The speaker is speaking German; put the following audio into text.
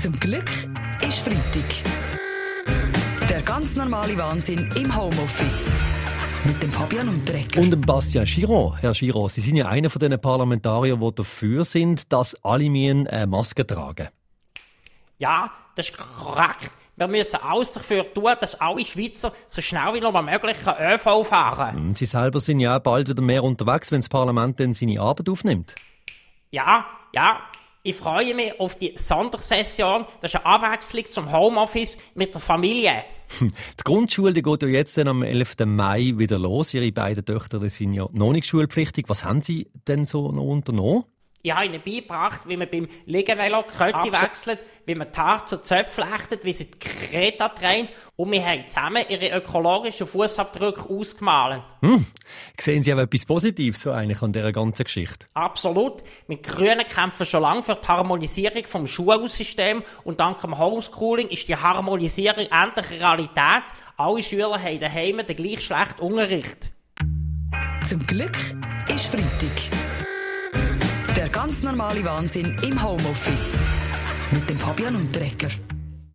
Zum Glück ist Freitag. Der ganz normale Wahnsinn im Homeoffice. Mit dem Fabian Unterrecker. Und dem Bastian Giraud. Herr Giraud, Sie sind ja einer von den Parlamentariern, die dafür sind, dass alle eine Maske tragen. Ja, das ist korrekt. Wir müssen alles dafür tun, dass alle Schweizer so schnell wie noch möglich ÖV fahren. Sie selber sind ja bald wieder mehr unterwegs, wenn das Parlament dann seine Arbeit aufnimmt. Ja, ja. Ich freue mich auf die Sondersession. Das ist eine Abwechslung zum Homeoffice mit der Familie. Die Grundschule die geht ja jetzt dann am 11. Mai wieder los. Ihre beiden Töchter die sind ja noch nicht schulpflichtig. Was haben Sie denn so noch unternommen? Ich habe ihnen beigebracht, wie man beim Liegenvelo die Kette wechselt, wie man die Haare zu Zöpfen flechtet, wie sie die Kreta drehen und wir haben zusammen ihre ökologischen Fußabdrücke ausgemalt. Hm. Sehen Sie aber etwas Positives so eigentlich an dieser ganzen Geschichte? Absolut. Wir Grünen kämpfen schon lange für die Harmonisierung vom Schulsystem und dank dem Homeschooling ist die Harmonisierung endlich Realität. Alle Schüler haben daheim den gleich schlechten Unterricht. Zum Glück ist Freitag. Der ganz normale Wahnsinn im Homeoffice. Mit dem Fabian Unterrecker.